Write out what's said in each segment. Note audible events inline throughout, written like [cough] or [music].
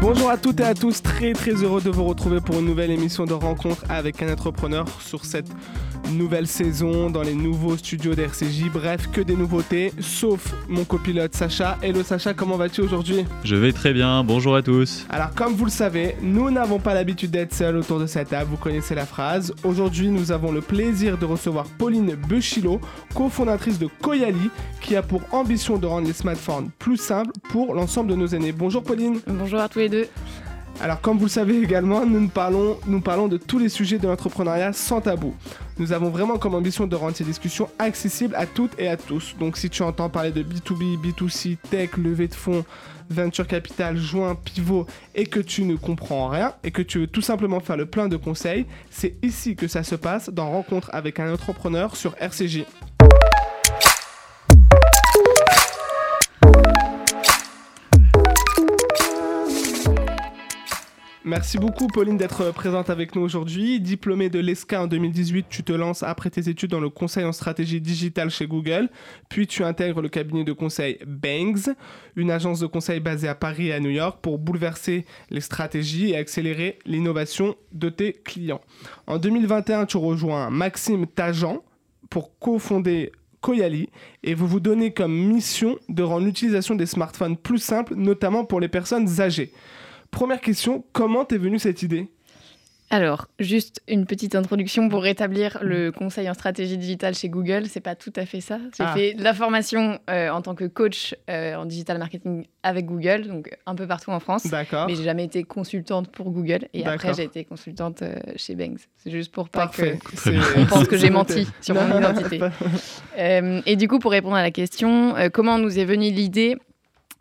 Bonjour à toutes et à tous, très très heureux de vous retrouver pour une nouvelle émission de rencontre avec un entrepreneur sur cette nouvelle saison dans les nouveaux studios d'RCJ. Bref, que des nouveautés, sauf mon copilote Sacha. Hello Sacha, comment vas-tu aujourd'hui? Je vais très bien, bonjour à tous. Alors comme vous le savez, nous n'avons pas l'habitude d'être seuls autour de cette table, vous connaissez la phrase. Aujourd'hui, nous avons le plaisir de recevoir Pauline Bechilo, cofondatrice de Koyali, qui a pour ambition de rendre les smartphones plus simples pour l'ensemble de nos aînés. Bonjour Pauline. Bonjour à tous les deux. Alors comme vous le savez également, nous, parlons, parlons de tous les sujets de l'entrepreneuriat sans tabou. Nous avons vraiment comme ambition de rendre ces discussions accessibles à toutes et à tous. Donc si tu entends parler de B2B, B2C, tech, levée de fonds, venture capital, joint, pivot et que tu ne comprends rien et que tu veux tout simplement faire le plein de conseils, c'est ici que ça se passe dans Rencontre avec un entrepreneur sur RCJ. Merci beaucoup Pauline d'être présente avec nous aujourd'hui. Diplômée de l'ESCA en 2018, tu te lances après tes études dans le conseil en stratégie digitale chez Google, puis tu intègres le cabinet de conseil Bangs, une agence de conseil basée à Paris et à New York pour bouleverser les stratégies et accélérer l'innovation de tes clients. En 2021, tu rejoins Maxime Tajan pour cofonder Koyali et vous vous donnez comme mission de rendre l'utilisation des smartphones plus simple, notamment pour les personnes âgées. Première question, comment t'es venue cette idée? Alors, juste une petite introduction pour rétablir le conseil en stratégie digitale chez Google. C'est pas tout à fait ça. J'ai Ah. fait de la formation euh, en tant que coach euh, en digital marketing avec Google, donc un peu partout en France. D'accord. Mais j'ai jamais été consultante pour Google. Et après, j'ai été consultante euh, chez Banks. C'est juste pour pas Parfait. que on pense que j'ai [laughs] menti sur mon identité. Euh, et du coup, pour répondre à la question, euh, comment nous est venue l'idée?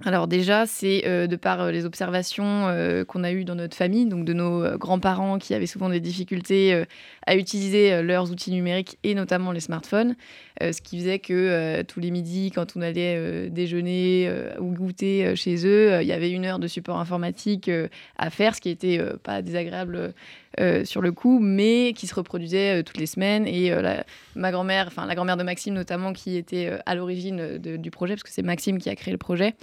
Alors déjà, c'est euh, de par euh, les observations euh, qu'on a eues dans notre famille, donc de nos grands-parents qui avaient souvent des difficultés à utiliser leurs outils numériques et notamment les smartphones, ce qui faisait que tous les midis, quand on allait déjeuner ou goûter chez eux, il y avait une heure de support informatique à faire, ce qui était pas désagréable sur le coup, mais qui se reproduisait toutes les semaines. Et ma grand-mère, enfin la grand-mère de Maxime notamment, qui était à l'origine du projet, parce que c'est Maxime qui a créé le projet.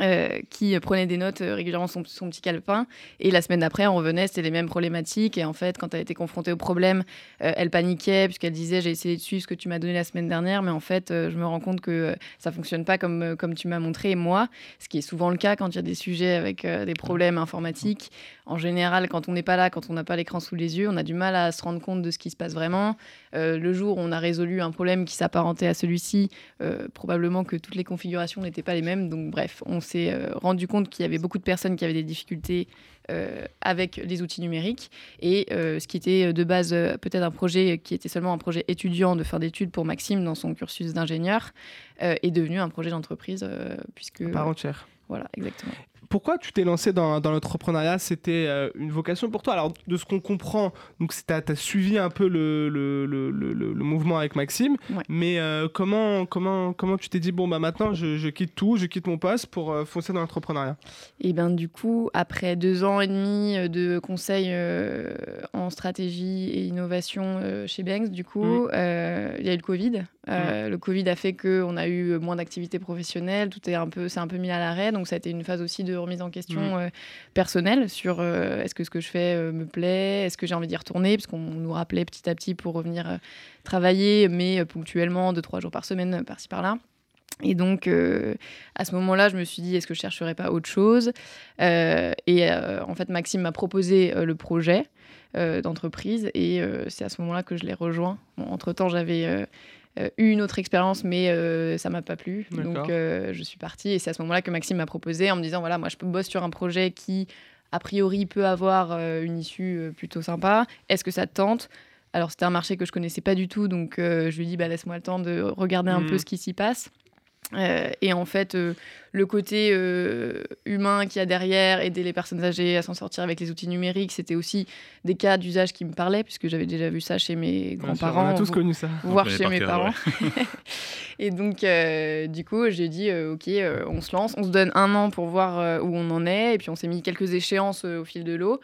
Euh, qui prenait des notes euh, régulièrement son, son petit calepin et la semaine d'après on revenait c'était les mêmes problématiques et en fait quand elle était confrontée au problème euh, elle paniquait puisqu'elle disait j'ai essayé de suivre ce que tu m'as donné la semaine dernière mais en fait je me rends compte que ça fonctionne pas comme, comme tu m'as montré moi ce qui est souvent le cas quand il y a des sujets avec des problèmes informatiques en général, quand on n'est pas là, quand on n'a pas l'écran sous les yeux, on a du mal à se rendre compte de ce qui se passe vraiment. Le jour où on a résolu un problème qui s'apparentait à celui-ci, probablement que toutes les configurations n'étaient pas les mêmes. Donc bref, on s'est euh, rendu compte qu'il y avait beaucoup de personnes qui avaient des difficultés euh, avec les outils numériques. Et euh, ce qui était de base euh, peut-être un projet qui était seulement un projet étudiant de fin d'études pour Maxime dans son cursus d'ingénieur, est devenu un projet d'entreprise, puisque... À part entière. Voilà, exactement. Pourquoi tu t'es lancé dans, dans l'entrepreneuriat? C'était euh, une vocation pour toi? Alors, de ce qu'on comprend, donc tu as, suivi un peu le, le, le, le- mouvement avec Maxime, Ouais. mais euh, comment, comment, comment tu t'es dit, bon, bah maintenant, je, je quitte tout, je quitte mon poste pour euh, foncer dans l'entrepreneuriat? Et ben du coup, après deux ans et demi de conseil euh, en stratégie et innovation chez Banks, du coup, euh, il y a eu le Covid. Le Covid a fait qu'on a eu moins d'activités professionnelles, tout est un peu, c'est un peu mis à l'arrêt, donc ça a été une phase aussi de remise en question Mhm. euh, personnelle sur euh, est-ce que ce que je fais euh, me plaît, est-ce que j'ai envie d'y retourner, parce qu'on nous rappelait petit à petit pour revenir travailler, mais ponctuellement, deux, trois jours par semaine, par-ci par-là. Et donc, euh, à ce moment-là, je me suis dit, est-ce que je chercherais pas autre chose Euh, Et euh, en fait, Maxime m'a proposé le projet d'entreprise et c'est à ce moment-là que je l'ai rejoint. Bon, entre-temps, j'avais eu une autre expérience, mais euh, ça m'a pas plu. Donc, euh, je suis partie et c'est à ce moment-là que Maxime m'a proposé en me disant, voilà, moi, je bosse sur un projet qui, a priori, peut avoir euh, une issue euh, plutôt sympa. Est-ce que ça te tente? Alors c'était un marché que je connaissais pas du tout, donc je lui dis bah, laisse-moi le temps de regarder un peu ce qui s'y passe. Euh, et en fait, euh, le côté euh, humain qu'il y a derrière, aider les personnes âgées à s'en sortir avec les outils numériques, c'était aussi des cas d'usage qui me parlaient, puisque j'avais déjà vu ça chez mes grands-parents, On a tous connu ça. voire chez mes parents. [laughs] et donc, euh, du coup, j'ai dit, euh, ok, euh, on se lance, on se donne un an pour voir euh, où on en est, et puis on s'est mis quelques échéances euh, au fil de l'eau.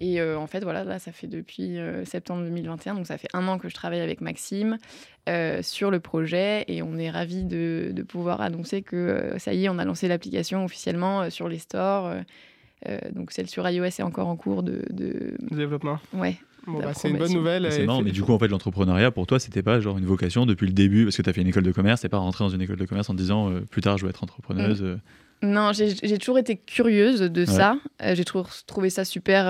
Et en fait, voilà, là, ça fait depuis septembre 2021, donc ça fait un an que je travaille avec Maxime sur le projet et on est ravis de, de pouvoir annoncer que ça y est, on a lancé l'application officiellement sur les stores. donc celle sur iOS est encore en cours de, de... développement. Ouais, bah, c'est une bonne nouvelle. C'est marrant, mais du coup, en fait, l'entrepreneuriat, pour toi, c'était pas genre une vocation depuis le début, parce que tu as fait une école de commerce, t'es pas rentré dans une école de commerce en disant euh, plus tard, je veux être entrepreneuse. Euh. Non, j'ai toujours été curieuse de ça. Euh, j'ai toujours trouvé ça super.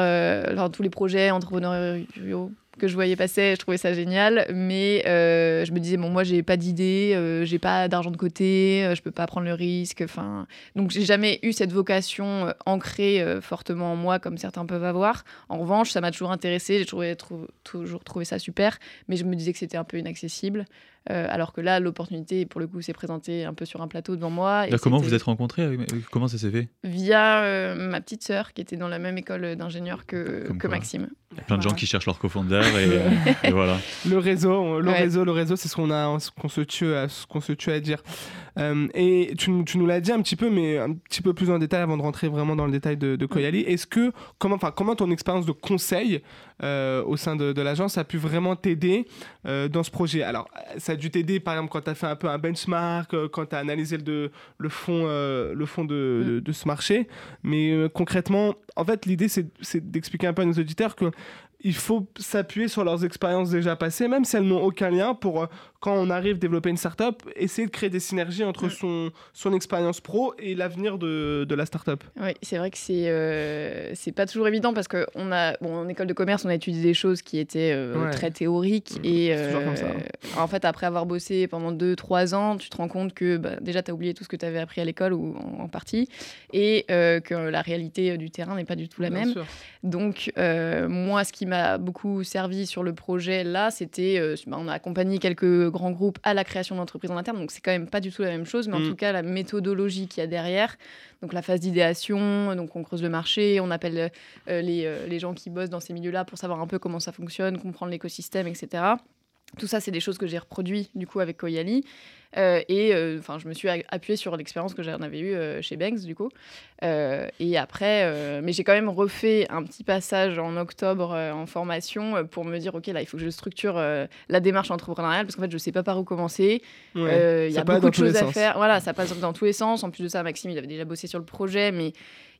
dans tous les projets entrepreneuriaux que je voyais passer, je trouvais ça génial. Mais euh, je me disais, bon, moi, j'ai pas d'idée, euh, j'ai pas d'argent de côté, euh, je peux pas prendre le risque. Enfin, donc, j'ai jamais eu cette vocation ancrée fortement en moi, comme certains peuvent avoir. En revanche, ça m'a toujours intéressé, j'ai toujours trouvé ça super, mais je me disais que c'était un peu inaccessible. Euh, alors que là, l'opportunité, pour le coup, s'est présentée un peu sur un plateau devant moi. Et comment vous êtes rencontrés Comment ça s'est fait Via euh, ma petite sœur qui était dans la même école d'ingénieur que, que Maxime. Il y a plein de gens qui cherchent leur cofondeur et, [laughs] et, voilà. Le réseau, le réseau, le réseau, c'est ce qu'on a, qu'on se tue, à, ce qu'on se tue à dire. Euh, et tu, nous l'as dit un petit peu, mais un petit peu plus en détail avant de rentrer vraiment dans le détail de, de Koyali. Est-ce que comment, enfin, comment ton expérience de conseil au sein de, de l'agence a pu vraiment t'aider dans ce projet? Alors, ça a dû t'aider, par exemple, quand tu as fait un peu un benchmark, euh, quand tu as analysé le, le fond, euh, le fond de, mm. de, ce marché. Mais euh, concrètement, en fait, l'idée, c'est d'expliquer un peu à nos auditeurs que il faut s'appuyer sur leurs expériences déjà passées, même si elles n'ont aucun lien, pour, euh, quand on arrive à développer une startup, essayer de créer des synergies entre mm. son, son expérience pro et l'avenir de, de, la startup. Oui, c'est vrai que c'est euh, c'est pas toujours évident parce qu'en bon, en école de commerce, on a étudié des choses qui étaient euh, très théoriques. Mm. Et comme ça. en fait, après avoir bossé pendant 2-3 ans, tu te rends compte que bah, déjà, tu as oublié tout ce que tu avais appris à l'école ou en, partie, et que la réalité du terrain n'est pas du tout la même. Donc, moi, ce qui m'a beaucoup servi sur le projet là, c'était euh, bah, on a accompagné quelques grands groupes à la création d'entreprises en interne, donc c'est quand même pas du tout la même chose, mais en mm. tout cas la méthodologie qu'il y a derrière, donc la phase d'idéation, donc on creuse le marché, on appelle euh, les, euh, les gens qui bossent dans ces milieux-là pour savoir un peu comment ça fonctionne, comprendre l'écosystème, etc. Tout ça, c'est des choses que j'ai reproduit du coup avec Koyali. Euh, et euh, enfin, je me suis appuyée sur l'expérience que j'en avais eue euh, chez Banks, du coup. et après, mais j'ai quand même refait un petit passage en octobre en formation pour me dire, OK, là, il faut que je structure la démarche entrepreneuriale parce qu'en fait, je ne sais pas par où commencer. Il y a beaucoup de choses à faire. Voilà, ça passe dans tous les sens. En plus de ça, Maxime, il avait déjà bossé sur le projet, mais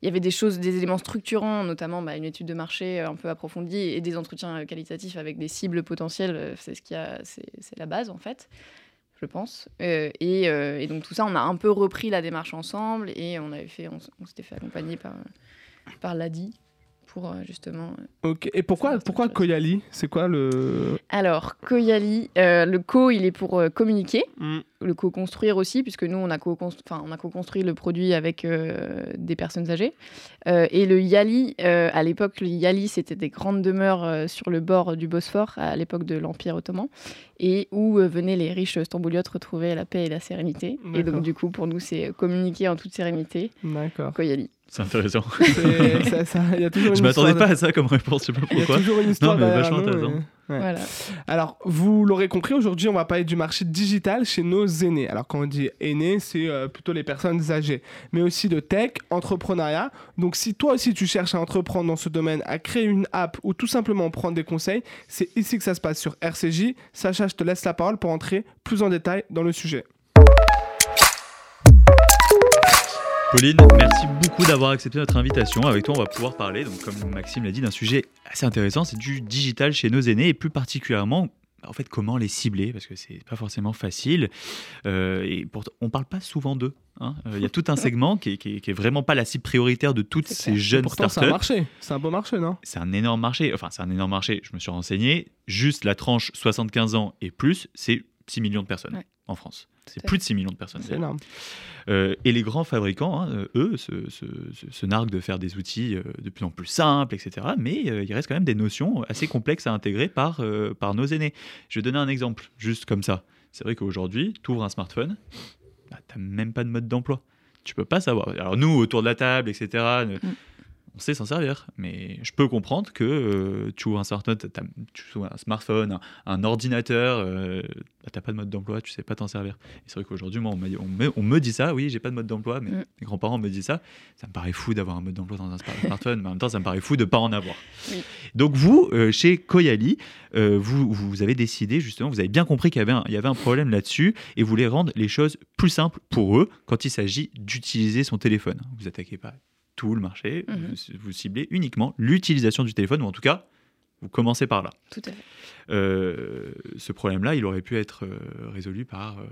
il y avait des choses, des éléments structurants, notamment bah, une étude de marché un peu approfondie et des entretiens qualitatifs avec des cibles potentielles. C'est ce qui a, c'est la base en fait je pense. Euh, euh, et, donc tout ça, on a un peu repris la démarche ensemble et on avait fait, on, s'était fait accompagner par, par l'ADI pour euh, justement. Ok. Et pourquoi, pourquoi Koyali? C'est quoi le. Alors, Koyali, le co, il est pour communiquer, mm. le co-construire aussi, puisque nous, on a co-construit le produit avec des personnes âgées. et le Yali, à l'époque, le Yali, c'était des grandes demeures sur le bord du Bosphore, à l'époque de l'Empire ottoman et où euh, venaient les riches stambouliotes retrouver la paix et la sérénité. Et donc, du coup, pour nous, c'est communiquer en toute sérénité. D'accord. Koyali. C'est intéressant. ça, ça, y a toujours [laughs] je m'attendais pas à ça comme réponse, je sais pas pourquoi. Il y a toujours une histoire non, mais vachement intéressant. Voilà. Alors, vous l'aurez compris, aujourd'hui, on va parler du marché digital chez nos aînés. Alors, quand on dit aînés, c'est euh, plutôt les personnes âgées, mais aussi de tech, entrepreneuriat. Donc, si toi aussi tu cherches à entreprendre dans ce domaine, à créer une app ou tout simplement prendre des conseils, c'est ici que ça se passe sur RCJ. Sacha, je te laisse la parole pour entrer plus en détail dans le sujet. Pauline, merci beaucoup d'avoir accepté notre invitation. Avec toi, on va pouvoir parler, donc, comme Maxime l'a dit, d'un sujet assez intéressant, c'est du digital chez nos aînés et plus particulièrement en fait, comment les cibler Parce que c'est pas forcément facile. Euh, et pourtant, on parle pas souvent d'eux. Hein. Euh, il y a tout un [laughs] segment qui est, vraiment pas la cible prioritaire de toutes ces jeunes pourtant, startups. C'est un marché. C'est un beau marché, non? C'est un énorme marché. Enfin, c'est un énorme marché. Je me suis renseigné. Juste la tranche 75 ans et plus, c'est 6 millions de personnes en France. C'est plus de 6 millions de personnes. C'est énorme. Euh, et les grands fabricants, hein, eux, se, narguent de faire des outils euh, de plus en plus simples, etc. Mais euh, il reste quand même des notions assez complexes à intégrer par, par nos aînés. Je vais donner un exemple, juste comme ça. C'est vrai qu'aujourd'hui, tu ouvres un smartphone, bah, tu n'as même pas de mode d'emploi. Tu peux pas savoir. Alors nous, autour de la table, etc., on sait s'en servir. Mais je peux comprendre que euh, tu ouvres un smartphone, tu un, smartphone, un, ordinateur, euh, bah, tu n'as pas de mode d'emploi, tu sais pas t'en servir. c'est vrai qu'aujourd'hui, moi, on me, on, me, dit ça, oui, j'ai pas de mode d'emploi, mais mm. mes grands-parents me disent ça. Ça me paraît fou d'avoir un mode d'emploi dans un smartphone, mais en même temps, ça me paraît fou de pas en avoir. Donc vous, euh, chez Koyali, vous, vous avez décidé justement, vous avez bien compris qu'il y avait un, il y avait un problème là-dessus et vous voulez rendre les choses plus simples pour eux quand il s'agit d'utiliser son téléphone. Vous attaquez pas tout le marché, mhm. vous, ciblez uniquement l'utilisation du téléphone, ou en tout cas, vous commencez par là. Tout à fait. Euh, ce problème-là, il aurait pu être euh, résolu par euh,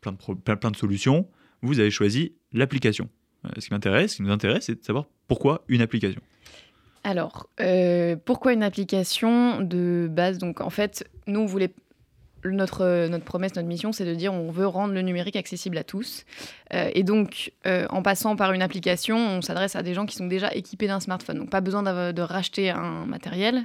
plein, de plein, de solutions. Vous avez choisi l'application. ce qui m'intéresse, ce qui nous intéresse, c'est de savoir pourquoi une application. Alors, pourquoi une application de base? Donc, en fait, nous, on voulait notre, notre promesse, notre mission, c'est de dire on veut rendre le numérique accessible à tous. Euh, et donc, euh, en passant par une application, on s'adresse à des gens qui sont déjà équipés d'un smartphone. Donc, pas besoin de racheter un matériel, euh,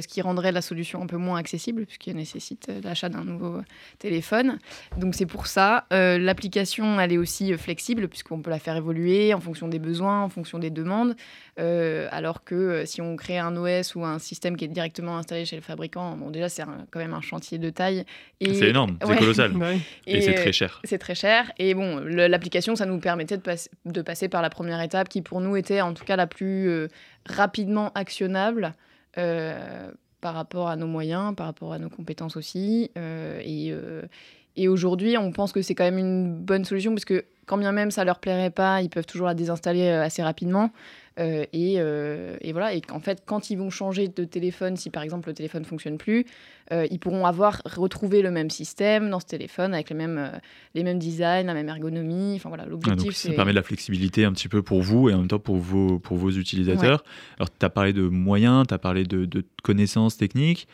ce qui rendrait la solution un peu moins accessible, puisqu'il nécessite l'achat d'un nouveau téléphone. Donc, c'est pour ça. L'application, elle est aussi flexible, puisqu'on peut la faire évoluer en fonction des besoins, en fonction des demandes. alors que si on crée un OS ou un système qui est directement installé chez le fabricant, bon, déjà, c'est quand même un chantier de taille. C'est énorme, c'est colossal. [laughs] et, c'est très cher. C'est très cher. Et bon, l'application ça nous permettait de, passer par la première étape qui, pour nous, était en tout cas la plus euh, rapidement actionnable euh, par rapport à nos moyens, par rapport à nos compétences aussi. Euh, et, et aujourd'hui, on pense que c'est quand même une bonne solution parce que quand bien même ça leur plairait pas, ils peuvent toujours la désinstaller assez rapidement. Euh, euh, et, voilà, et qu'en fait, quand ils vont changer de téléphone, si par exemple le téléphone fonctionne plus, euh, ils pourront avoir retrouvé le même système dans ce téléphone avec les mêmes, les mêmes designs, la même ergonomie. Enfin voilà, l'objectif. ça permet de la flexibilité un petit peu pour vous et en même temps pour vos, pour vos utilisateurs. Alors, tu as parlé de moyens, tu as parlé de, de connaissances techniques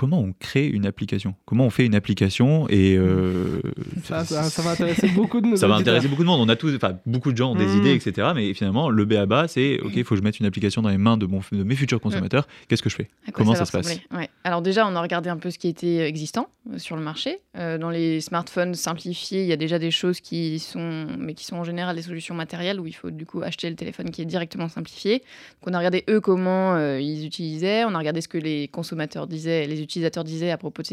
comment on crée une application? Comment on fait une application et euh, [laughs] ça, va intéresser beaucoup de nos [laughs] Ça va intéresser beaucoup de monde. On a tous, enfin, beaucoup de gens ont des hmm. idées, etc. Mais finalement, le B à bas, c'est OK, il faut que je mette une application dans les mains de, mon, de mes futurs consommateurs. Qu'est-ce que je fais? Comment ça, se passe? Alors déjà, on a regardé un peu ce qui était existant euh, sur le marché. Euh, dans les smartphones simplifiés, il y a déjà des choses qui sont, mais qui sont en général des solutions matérielles où il faut du coup acheter le téléphone qui est directement simplifié. Donc on a regardé eux comment ils utilisaient. On a regardé ce que les consommateurs disaient, les utilisateurs disaient à propos de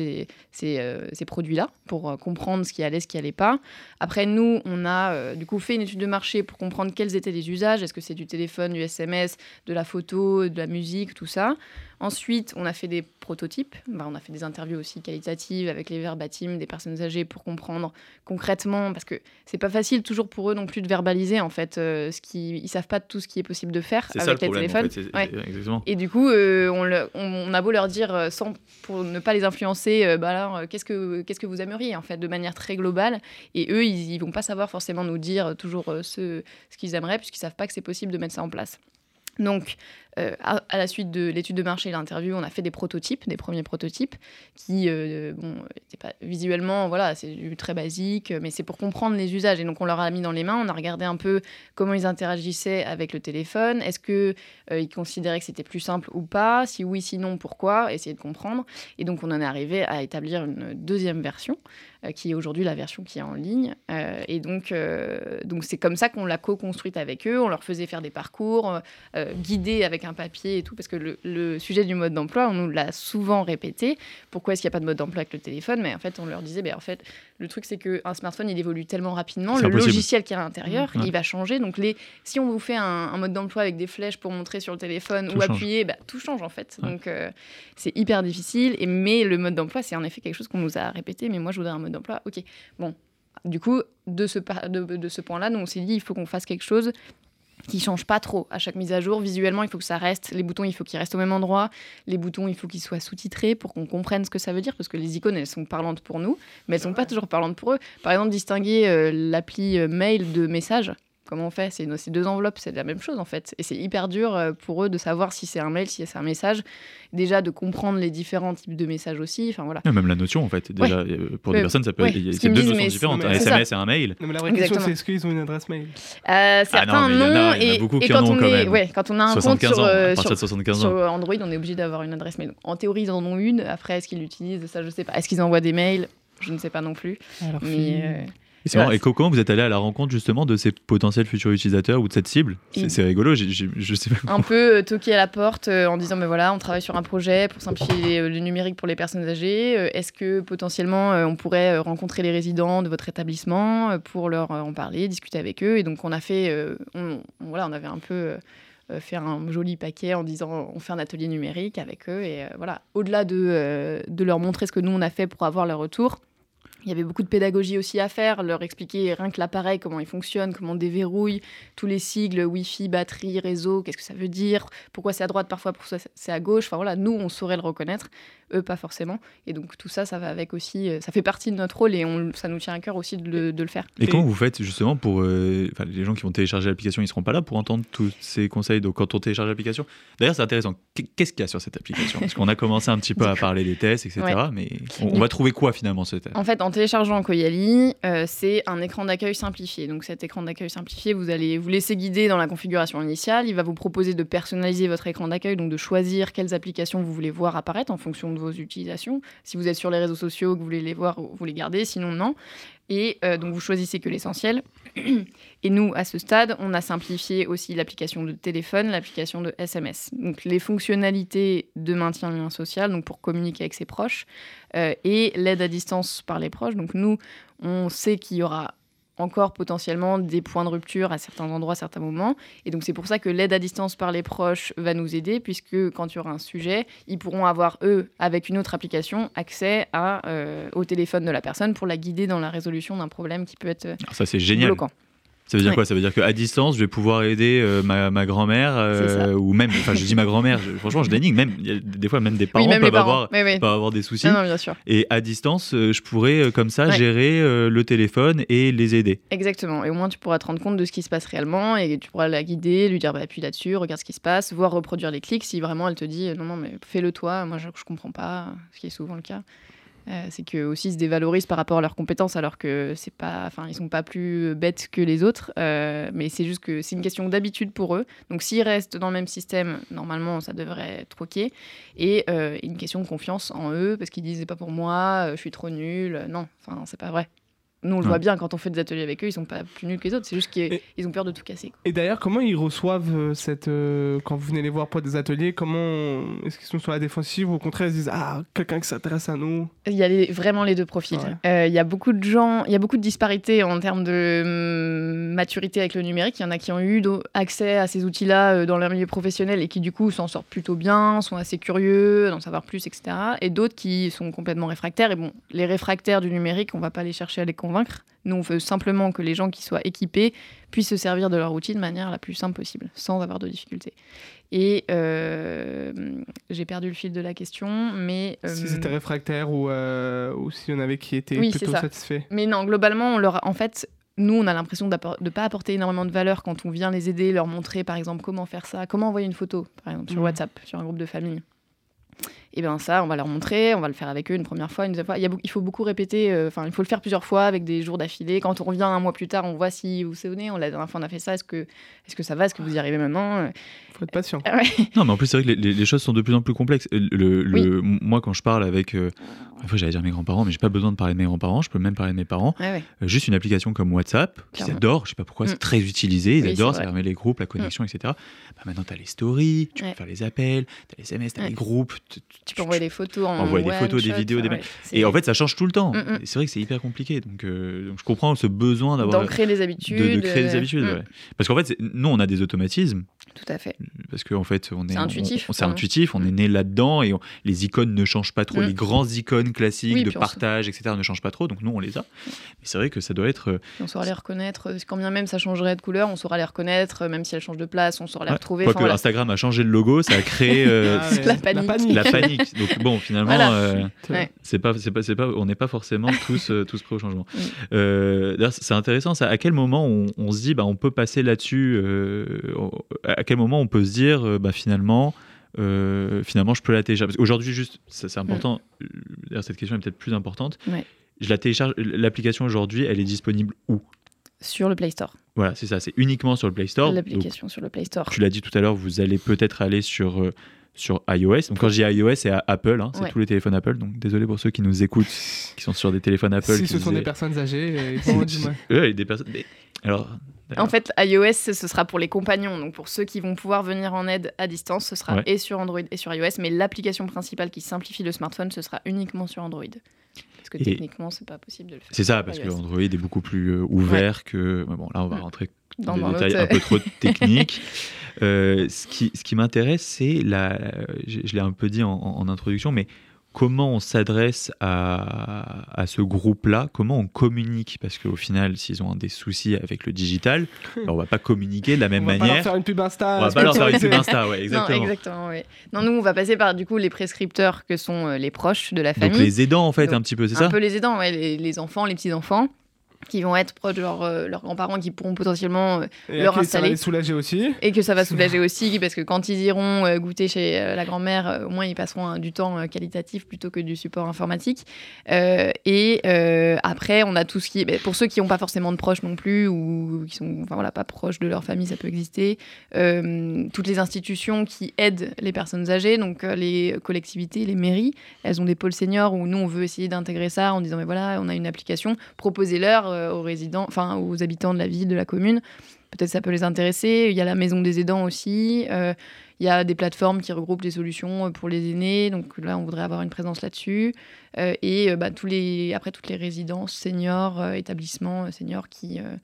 ces, euh, produits-là pour euh, comprendre ce qui allait, ce qui allait pas. Après, nous, on a euh, du coup fait une étude de marché pour comprendre quels étaient les usages. Est-ce que c'est du téléphone, du SMS, de la photo, de la musique, tout ça. Ensuite, on a fait des prototypes. Bah, on a fait des interviews aussi qualitatives avec les verbatims des personnes âgées pour comprendre concrètement, parce que c'est pas facile toujours pour eux non plus de verbaliser en fait euh, ce qui, ils savent pas tout ce qui est possible de faire avec les téléphones. Et du coup, euh, on, a beau leur dire euh, sans pour ne pas les influencer, bah alors qu'est-ce que qu'est-ce que vous aimeriez en fait de manière très globale? Et eux, ils, ils vont pas savoir forcément nous dire toujours ce, ce qu'ils aimeraient puisqu'ils savent pas que c'est possible de mettre ça en place. Donc, euh, à, la suite de l'étude de marché et l'interview, on a fait des prototypes, des premiers prototypes, qui, euh, bon, visuellement, voilà, c'est très basique, mais c'est pour comprendre les usages. Et donc, on leur a mis dans les mains, on a regardé un peu comment ils interagissaient avec le téléphone. Est-ce qu'ils euh, considéraient que c'était plus simple ou pas? Si oui, sinon, pourquoi? Essayer de comprendre. Et donc, on en est arrivé à établir une deuxième version, qui est aujourd'hui la version qui est en ligne. et donc, donc c'est comme ça qu'on l'a co-construite avec eux. On leur faisait faire des parcours, guidés avec un papier et tout, parce que le, sujet du mode d'emploi, on nous l'a souvent répété. Pourquoi est-ce qu'il n'y a pas de mode d'emploi avec le téléphone? Mais en fait, on leur disait, ben, en fait, le truc, c'est qu'un smartphone, il évolue tellement rapidement. Le logiciel qui est à l'intérieur, il va changer. Donc, les, si on vous fait un, mode d'emploi avec des flèches pour montrer sur le téléphone ou appuyer, bah, tout change en fait. Donc, euh, c'est hyper difficile. Et, mais le mode d'emploi, c'est en effet quelque chose qu'on nous a répété. Mais moi, je voudrais un mode d'emploi. Ok, bon. Du coup, de ce, de, de ce point-là, on s'est dit, il faut qu'on fasse quelque chose qui change pas trop à chaque mise à jour. Visuellement, il faut que ça reste. Les boutons, il faut qu'ils restent au même endroit. Les boutons, il faut qu'ils soient sous-titrés pour qu'on comprenne ce que ça veut dire, parce que les icônes, elles sont parlantes pour nous, mais elles sont pas toujours parlantes pour eux. Par exemple, distinguer euh, l'appli euh, mail de message. Comment on fait C'est deux enveloppes, c'est la même chose en fait. Et c'est hyper dur euh, pour eux de savoir si c'est un mail, si c'est un message. Déjà de comprendre les différents types de messages aussi. Enfin voilà. même la notion en fait. Déjà, euh, pour des personnes, ça peut être c'est deux notions différentes. Un SMS et un mail. mais la vraie question, c'est est-ce qu'ils ont une adresse mail? Euh, Certains ah non. Et, quand, on est, ouais, quand on a un compte sur, sur, Android, on est obligé d'avoir une adresse mail. En théorie, ils en ont une. Après, est-ce qu'ils l'utilisent? Ça, je sais pas. Est-ce qu'ils envoient des mails? Je ne sais pas non plus. mais Et comment vous êtes allé à la rencontre justement de ces potentiels futurs utilisateurs ou de cette cible C'est rigolo, j'ai- j'ai- je sais pas. un peu euh, toquer à la porte euh, en disant mais voilà on travaille sur un projet pour simplifier euh, le numérique pour les personnes âgées. Est-ce que potentiellement on pourrait rencontrer les résidents de votre établissement pour leur en parler discuter avec eux? Et donc on a fait euh, on, on- voilà on avait un peu fait un joli paquet en disant on fait un atelier numérique avec eux. Et euh, voilà au-delà de, euh, de leur montrer ce que nous on a fait pour avoir leur retour il y avait beaucoup de pédagogie aussi à faire, leur expliquer rien que l'appareil, comment il fonctionne, comment on déverrouille, tous les sigles, Wi-Fi, batterie, réseau, qu'est-ce que ça veut dire, pourquoi c'est à droite parfois, pourquoi c'est à gauche. Enfin voilà, nous, on saurait le reconnaître, eux, pas forcément. Et donc tout ça, ça va avec aussi, euh, ça fait partie de notre rôle et on, ça nous tient à cœur aussi de le, de le faire. Et, comment vous faites justement pour. euh, les gens qui vont télécharger l'application, ils seront pas là pour entendre tous ces conseils. Donc, quand on télécharge l'application? D'ailleurs, c'est intéressant. Qu- Qu'est-ce qu'il y a sur cette application? Parce qu'on a commencé un petit peu [laughs] à parler des tests, etc. Ouais. Mais on, on va trouver quoi finalement ce test? En fait, en téléchargeant Koyali, euh, c'est un écran d'accueil simplifié. Donc cet écran d'accueil simplifié, vous allez vous laisser guider dans la configuration initiale. Il va vous proposer de personnaliser votre écran d'accueil, donc de choisir quelles applications vous voulez voir apparaître en fonction de vos utilisations. Si vous êtes sur les réseaux sociaux, que vous voulez les voir, vous les gardez, sinon non. Et euh, donc vous choisissez que l'essentiel. [clears throat] Et nous, à ce stade, on a simplifié aussi l'application de téléphone, l'application de SMS. Donc les fonctionnalités de maintien de lien social, donc pour communiquer avec ses proches, euh, et l'aide à distance par les proches. Donc nous, on sait qu'il y aura encore potentiellement des points de rupture à certains endroits, à certains moments. Et donc c'est pour ça que l'aide à distance par les proches va nous aider, puisque quand il y aura un sujet, ils pourront avoir, eux, avec une autre application, accès à, euh, au téléphone de la personne pour la guider dans la résolution d'un problème qui peut être Alors, Ça, c'est génial. bloquant. Ça veut dire Ouais. quoi? Ça veut dire qu'à distance, je vais pouvoir aider euh, ma, ma grand-mère, euh, ou même, enfin, je dis ma grand-mère, franchement, je dénigre, même, y a des fois, même des parents oui, même peuvent, parents. avoir, Oui, oui. peuvent avoir des soucis. Non, non, bien sûr. Et à distance, euh, je pourrais, comme ça, Ouais. gérer euh, le téléphone et les aider. Exactement. Et au moins, tu pourras te rendre compte de ce qui se passe réellement et tu pourras la guider, lui dire bah, appuie là-dessus, regarde ce qui se passe, voire reproduire les clics si vraiment elle te dit non, non, mais fais-le toi, moi je, je comprends pas, ce qui est souvent le cas. Euh, c'est qu'eux aussi ils se dévalorisent par rapport à leurs compétences alors que c'est pas enfin ils sont pas plus bêtes que les autres. Euh, mais c'est juste que c'est une question d'habitude pour eux. Donc s'ils restent dans le même système normalement ça devrait être ok. Et euh, une question de confiance en eux parce qu'ils disent c'est pas pour moi je suis trop nul. Non enfin c'est pas vrai nous on le Ouais. voit bien quand on fait des ateliers avec eux ils sont pas plus nuls que les autres c'est juste qu'ils ont peur de tout casser quoi. Et d'ailleurs, comment ils reçoivent euh, cette. euh, quand vous venez les voir pour des ateliers, comment. Est-ce qu'ils sont sur la défensive ou au contraire ils se disent Ah, quelqu'un qui s'intéresse à nous? Il y a les- vraiment les deux profils. Ouais. Euh, il y a beaucoup de gens, il y a beaucoup de disparités en termes de hum, maturité avec le numérique. Il y en a qui ont eu accès à ces outils-là euh, dans leur milieu professionnel et qui du coup s'en sortent plutôt bien, sont assez curieux d'en savoir plus, etc. Et d'autres qui sont complètement réfractaires. Et bon, les réfractaires du numérique, on va pas les chercher à les convaincre. Nous, on veut simplement que les gens qui soient équipés puissent se servir de leur outil de manière la plus simple possible, sans avoir de difficultés. Et euh, j'ai perdu le fil de la question, mais Si euh, c'était réfractaire ou, euh, ou s'il y en avait qui étaient Oui, plutôt satisfaits. Mais non, globalement, on leur a- en fait, nous, on a l'impression de ne pas apporter énormément de valeur quand on vient les aider, leur montrer, par exemple, comment faire ça, comment envoyer une photo, par exemple, sur Mhm. WhatsApp, sur un groupe de famille. Et bien ça, on va leur montrer, on va le faire avec eux une première fois, une deuxième fois. Il, faut beaucoup répéter, euh, enfin, il faut le faire plusieurs fois avec des jours d'affilée. Quand on revient un mois plus tard, on voit si vous souvenez, on, la dernière on a fait ça, est-ce que, est que ça va, est-ce que vous y arrivez maintenant? Faut être patient. Ah ouais. Non, mais en plus, c'est vrai que les, les- les choses sont de plus en plus complexes. Le, Moi, quand je parle avec. Euh, après, j'allais dire mes grands-parents, mais j'ai pas besoin de parler de mes grands-parents, je peux même parler de mes parents. Ouais, ouais. Euh, juste une application comme WhatsApp, qu'ils adorent, je sais pas pourquoi, c'est Mm. très utilisé, ils Oui, adorent, ça permet les groupes, la connexion, etc. Bah, maintenant, tu as les stories, tu Ouais. peux faire les appels, tu as les SMS, tu as Ouais. les groupes. tu- Tu peux envoyer des photos en envoyer des photos, des vidéos, des Et en fait, ça change tout le temps. Mm, mm. C'est vrai que c'est hyper compliqué. Donc, euh, donc je comprends ce besoin d'avoir. d'ancrer des De, habitudes. de créer des euh, habitudes. mm. Parce qu'en fait, nous, on a des automatismes. Tout à fait. Parce qu'en fait, on est. C'est on- intuitif on- C'est intuitif, on est né là-dedans et on- les icônes ne changent pas trop. Mm. Les grandes icônes classiques Oui, de partage, etc., ne changent pas trop. Donc, nous, on les a. Mais c'est vrai que ça doit être. euh, On saura les reconnaître, euh, quand bien même ça changerait de couleur, on saura les reconnaître, euh, même si elles changent de place, on saura les ouais. retrouver. Enfin, voilà. Instagram a changé le logo, ça a créé [laughs] euh, Ah, c'est la panique. la panique. Donc, bon, finalement. Voilà. euh, Ouais. C'est pas, c'est pas, c'est pas, on n'est pas forcément tous, euh, tous prêts au changement. [laughs] Mm. Euh, d'ailleurs, c'est intéressant. Ça, à quel moment on, on se dit, bah, on peut passer là-dessus euh, À quel moment on peut se dire, euh, bah, finalement, euh, finalement, je peux la télécharger? Parce qu'aujourd'hui, juste, ça, c'est important. euh, D'ailleurs, cette question est peut-être plus importante. Mm. Ouais. Je la télécharge. L'application aujourd'hui, elle est disponible où? Sur le Play Store. Voilà, c'est ça. C'est uniquement sur le Play Store. L'application sur le Play Store. tu l'as dit tout à l'heure, vous allez peut-être aller sur, euh, sur iOS. Donc quand je dis iOS, c'est Apple, hein, c'est Ouais. tous les téléphones Apple. Donc désolé pour ceux qui nous écoutent, qui sont sur des téléphones Apple. Si qui ce sont disaient- des personnes âgées, euh, ils ont [laughs] du mal. Ouais, des personnes. mais- Alors, En fait, iOS, ce sera pour les compagnons. Donc, pour ceux qui vont pouvoir venir en aide à distance, ce sera Ouais. et sur Android et sur iOS. Mais l'application principale qui simplifie le smartphone, ce sera uniquement sur Android. Parce que Et- techniquement, c'est pas possible de le faire. c'est ça, parce sur que iOS. Android est beaucoup plus euh, ouvert que. mais Bon, là, on va Mm. rentrer Dans- des dans détails un peu trop techniques. [laughs] Euh, ce qui, ce qui m'intéresse, c'est la. Je, je l'ai un peu dit en, en introduction, mais comment on s'adresse à, à ce groupe-là Comment on communique Parce qu'au final, s'ils ont des soucis avec le digital, [laughs] ben, on va pas communiquer de la même on va pas leur manière. faire une pub Insta. On va pas leur faire une pub. [laughs] Insta, ouais, exactement. Non, exactement, oui. Non, nous, on va passer par du coup les prescripteurs que sont euh, les proches de la famille. Donc les aidants, en fait, Donc, un petit peu, c'est un ça peu les aidants, ouais, les, les enfants, les petits-enfants, qui vont être proches de leur, euh, leurs grands-parents, qui pourront potentiellement euh, Et leur ok, ça va installer. les soulager aussi. Et que ça va soulager aussi, parce que quand ils iront euh, goûter chez euh, la grand-mère, au moins ils passeront hein, du temps qualitatif plutôt que du support informatique. Et après, on a tout ce qui est. ben, Pour ceux qui n'ont pas forcément de proches non plus, ou qui sont enfin, voilà, pas proches de leur famille, ça peut exister. toutes les institutions qui aident les personnes âgées, donc les collectivités, les mairies, elles ont des pôles seniors où nous, on veut essayer d'intégrer ça en disant mais voilà, on a une application, proposez-leur aux résidents, enfin aux habitants de la ville, de la commune. Peut-être ça peut les intéresser. Il y a la maison des aidants aussi. Euh, il y a des plateformes qui regroupent des solutions euh, pour les aînés. Donc là, on voudrait avoir une présence là-dessus. Euh, et euh, bah, tous les, après, toutes les résidences seniors, euh, établissements euh, seniors qui, euh,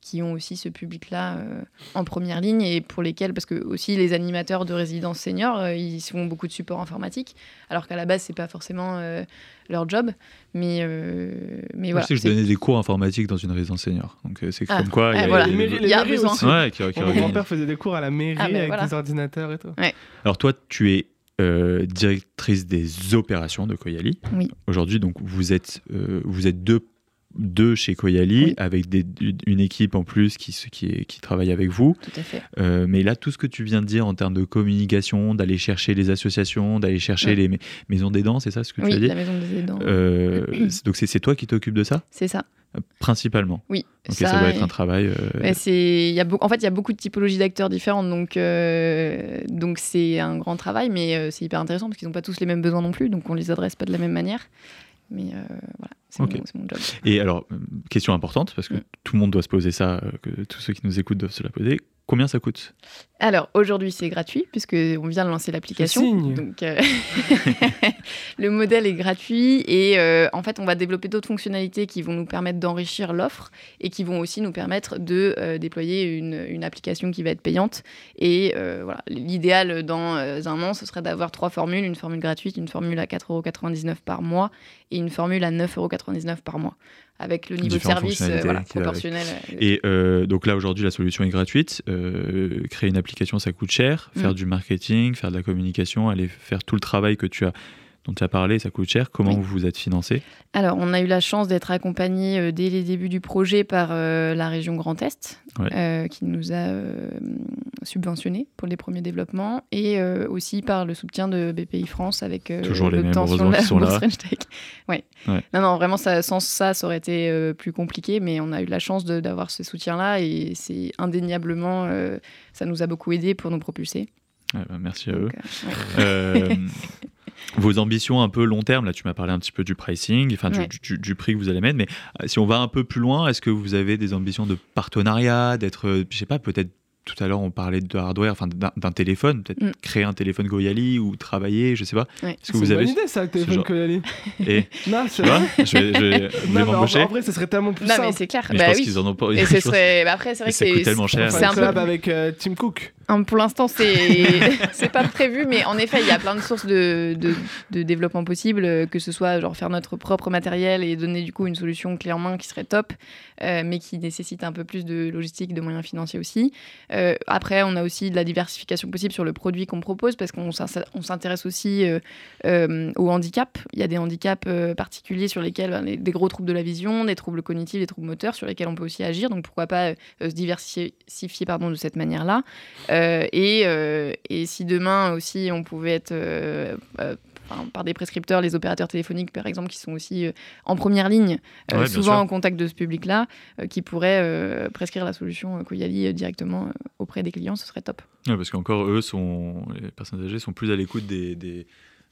qui ont aussi ce public-là euh, en première ligne et pour lesquels, parce que aussi les animateurs de résidences seniors, euh, ils font beaucoup de support informatique, alors qu'à la base, c'est pas forcément euh, leur job. Mais, euh, mais Moi, voilà. je sais que je c'est- donnais des cours informatiques dans une résidence senior. Donc euh, c'est Ah, comme quoi. ouais, voilà. Il y a besoin. aussi. Ouais, qui, qui Mon grand-père faisait des cours à la mairie Ah, ben avec voilà. des ordinateurs et tout. Alors toi, tu es euh, directrice des opérations de Koyali. Oui. Aujourd'hui, donc vous êtes euh, vous êtes deux deux chez Koyali Oui. avec des- une équipe en plus qui travaille avec vous. Tout à fait. Euh, mais là, tout ce que tu viens de dire en termes de communication, d'aller chercher les associations, d'aller chercher Ouais. les ma- maisons des dents, c'est ça ce que Oui, tu as dit la maison des aidants. Euh, [clears throat] Donc c'est toi qui t'occupes de ça? C'est ça. euh, principalement. Oui. Ok, ça, doit être un travail. euh, Ouais, c'est, il y a beau- en fait, il y a beaucoup de typologies d'acteurs différentes, donc euh, donc c'est un grand travail, mais euh, c'est hyper intéressant parce qu'ils n'ont pas tous les mêmes besoins non plus, donc on les adresse pas de la même manière. Mais euh, voilà, c'est, mon, c'est mon job. Et alors, euh, question importante, parce que Mm. tout le monde doit se poser ça, euh, que tous ceux qui nous écoutent doivent se la poser. Combien ça coûte Alors aujourd'hui, c'est gratuit puisque on vient de lancer l'application. signe. Donc euh, [laughs] le modèle est gratuit et euh, en fait, on va développer d'autres fonctionnalités qui vont nous permettre d'enrichir l'offre et qui vont aussi nous permettre de euh, déployer une, une application qui va être payante. Et euh, voilà, l'idéal dans euh, un an, ce serait d'avoir trois formules une formule gratuite, une formule à 4,99€ par mois et une formule à 9,99€ par mois, avec le niveau de service euh, voilà, proportionnel. euh, Et euh, donc là, aujourd'hui, la solution est gratuite. Créer une application, ça coûte cher. Faire Mm. du marketing, faire de la communication, aller faire tout le travail que tu as, dont tu as parlé, ça coûte cher. Comment Oui. vous vous êtes financé? Alors, on a eu la chance d'être accompagné euh, dès les débuts du projet par euh, la région Grand Est, Ouais. euh, qui nous a subventionné pour les premiers développements, et aussi par le soutien de BPI France avec Toujours les mêmes, heureusement sont là. Tech. Ouais. Ouais. Non, non, vraiment, ça, sans ça, ça aurait été plus compliqué, mais on a eu la chance d'avoir ce soutien-là, et c'est indéniablement, ça nous a beaucoup aidé pour nous propulser. Bah, Merci à eux. Euh, [laughs] vos ambitions un peu long terme, là tu m'as parlé un petit peu du pricing, enfin du, Ouais. du- du prix que vous allez mettre, mais euh, si on va un peu plus loin, est-ce que vous avez des ambitions de partenariat, d'être, euh, je sais pas, peut-être tout à l'heure on parlait de hardware, enfin d'un téléphone, peut-être Mm. créer un téléphone Goyali ou travailler, je sais pas. Ouais. Est-ce que C'est vous une avez bonne idée ça, le téléphone genre- [laughs] et [laughs] Non, c'est vois, je vais, je vais- vous Non, mais en, m'embaucher en vrai, ça serait tellement plus Non, mais simple. c'est clair. Mais bah je pense oui. qu'ils en ont pas. Et ce [laughs] serait. bah après, c'est vrai Mais que c'est. coûte tellement cher. C'est un peu- collab avec euh, Tim Cook. Hum, Pour l'instant, [laughs] c'est pas prévu, mais en effet, il y a plein de sources de, de, de développement possibles, euh, que ce soit genre faire notre propre matériel et donner du coup une solution clé en main qui serait top, euh, mais qui nécessite un peu plus de logistique, de moyens financiers aussi. Euh, après, on a aussi de la diversification possible sur le produit qu'on propose, parce qu'on s'in- on s'intéresse aussi euh, euh, au handicap. Il y a des handicaps particuliers sur lesquels, les- des gros troubles de la vision, des troubles cognitifs, des troubles moteurs, sur lesquels on peut aussi agir. Donc pourquoi pas se diversifier pardon, de cette manière-là. Euh, et, euh, et si demain aussi on pouvait être, euh, par des prescripteurs, les opérateurs téléphoniques par exemple, qui sont aussi en première ligne, souvent en contact de ce public-là, qui pourraient prescrire la solution Koyali directement auprès des clients, ce serait top. parce qu'encore eux, sont, les personnes âgées sont plus à l'écoute des, des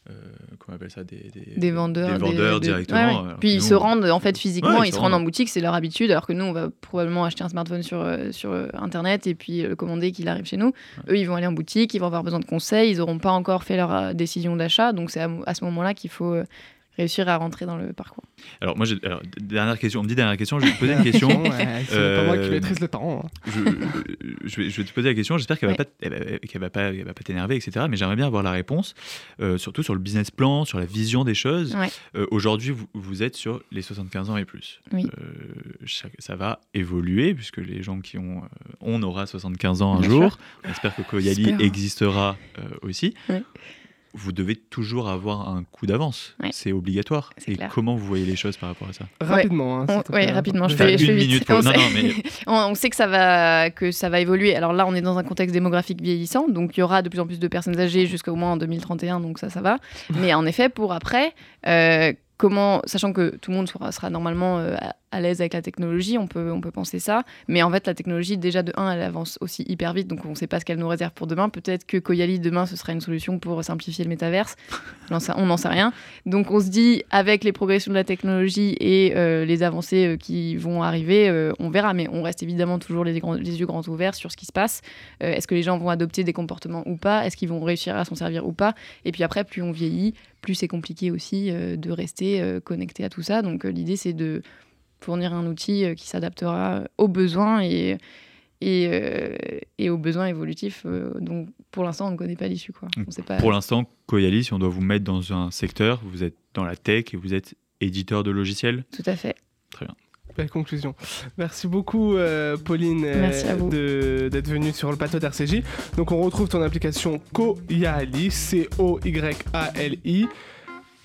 euh, comment on appelle ça des, des, vendeurs, des vendeurs directement. Puis ils se rendent en fait physiquement, ils, se rendent en boutique, c'est leur habitude, alors que nous on va probablement acheter un smartphone sur, euh, sur euh, internet et puis le commander qu'il arrive chez nous. Eux ils vont aller en boutique, ils vont avoir besoin de conseils, ils n'auront pas encore fait leur décision d'achat, donc c'est à, ce moment-là qu'il faut réussir à rentrer dans le parcours. Alors moi, alors, dernière question, on me dit dernière question, je vais te poser une question. [laughs] c'est pas moi qui euh, maîtrise le temps. Hein. Je, vais, te poser la question, j'espère qu'elle ne va, va, pas, va pas t'énerver, etc. Mais j'aimerais bien avoir la réponse, euh, surtout sur le business plan, sur la vision des choses. Euh, aujourd'hui, vous, vous, êtes sur les 75 ans et plus. ça va évoluer, puisque les gens qui ont... on aura 75 ans un jour. On espère que Koyali existera aussi vous devez toujours avoir un coup d'avance. C'est obligatoire. Et comment vous voyez les choses par rapport à ça Rapidement. Hein, oui, rapidement. Je fais, une minute. On, non, mais... [laughs] on, sait que ça, va, que ça va évoluer. Alors là, on est dans un contexte démographique vieillissant, donc il y aura de plus en plus de personnes âgées jusqu'au moins en 2031, donc ça, ça va. [laughs] Mais en effet, pour après, euh, comment, sachant que tout le monde sera, sera normalement euh, à l'aise avec la technologie, on peut, on peut penser ça. Mais en fait, la technologie, déjà de 1, elle avance aussi hyper vite, donc on ne sait pas ce qu'elle nous réserve pour demain. Peut-être que Koyali, demain, ce sera une solution pour simplifier le métaverse. [laughs] on n'en sait rien. Donc on se dit, avec les progressions de la technologie et euh, les avancées euh, qui vont arriver, on verra. Mais on reste évidemment toujours les, les, yeux grands ouverts sur ce qui se passe. Est-ce que les gens vont adopter des comportements ou pas? Est-ce qu'ils vont réussir à s'en servir ou pas? Et puis après, plus on vieillit, plus c'est compliqué aussi euh, de rester euh, connecté à tout ça. Donc euh, l'idée, c'est de fournir un outil qui s'adaptera aux besoins et, et, aux besoins évolutifs. donc pour l'instant, on ne connaît pas l'issue. Quoi. Pas... Pour l'instant, Koyali, si on doit vous mettre dans un secteur, vous êtes dans la tech et vous êtes éditeur de logiciels Tout à fait. Très bien. Belle conclusion. Merci beaucoup, euh, Pauline, euh, d'être venue sur le plateau d'RCJ. Donc, on retrouve ton application Koyali, C-O-Y-A-L-I.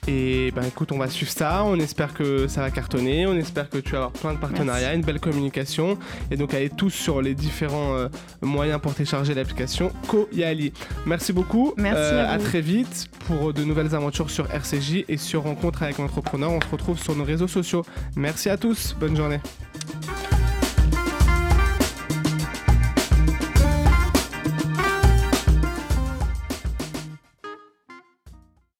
Et ben écoute, on va suivre ça, on espère que ça va cartonner, on espère que tu vas avoir plein de partenariats, une belle communication. Et donc allez tous sur les différents euh, moyens pour télécharger l'application Koyali. Merci beaucoup. Merci à, à, très vite pour de nouvelles aventures sur RCJ et sur Rencontre avec l'entrepreneur. On se retrouve sur nos réseaux sociaux. Merci à tous, bonne journée.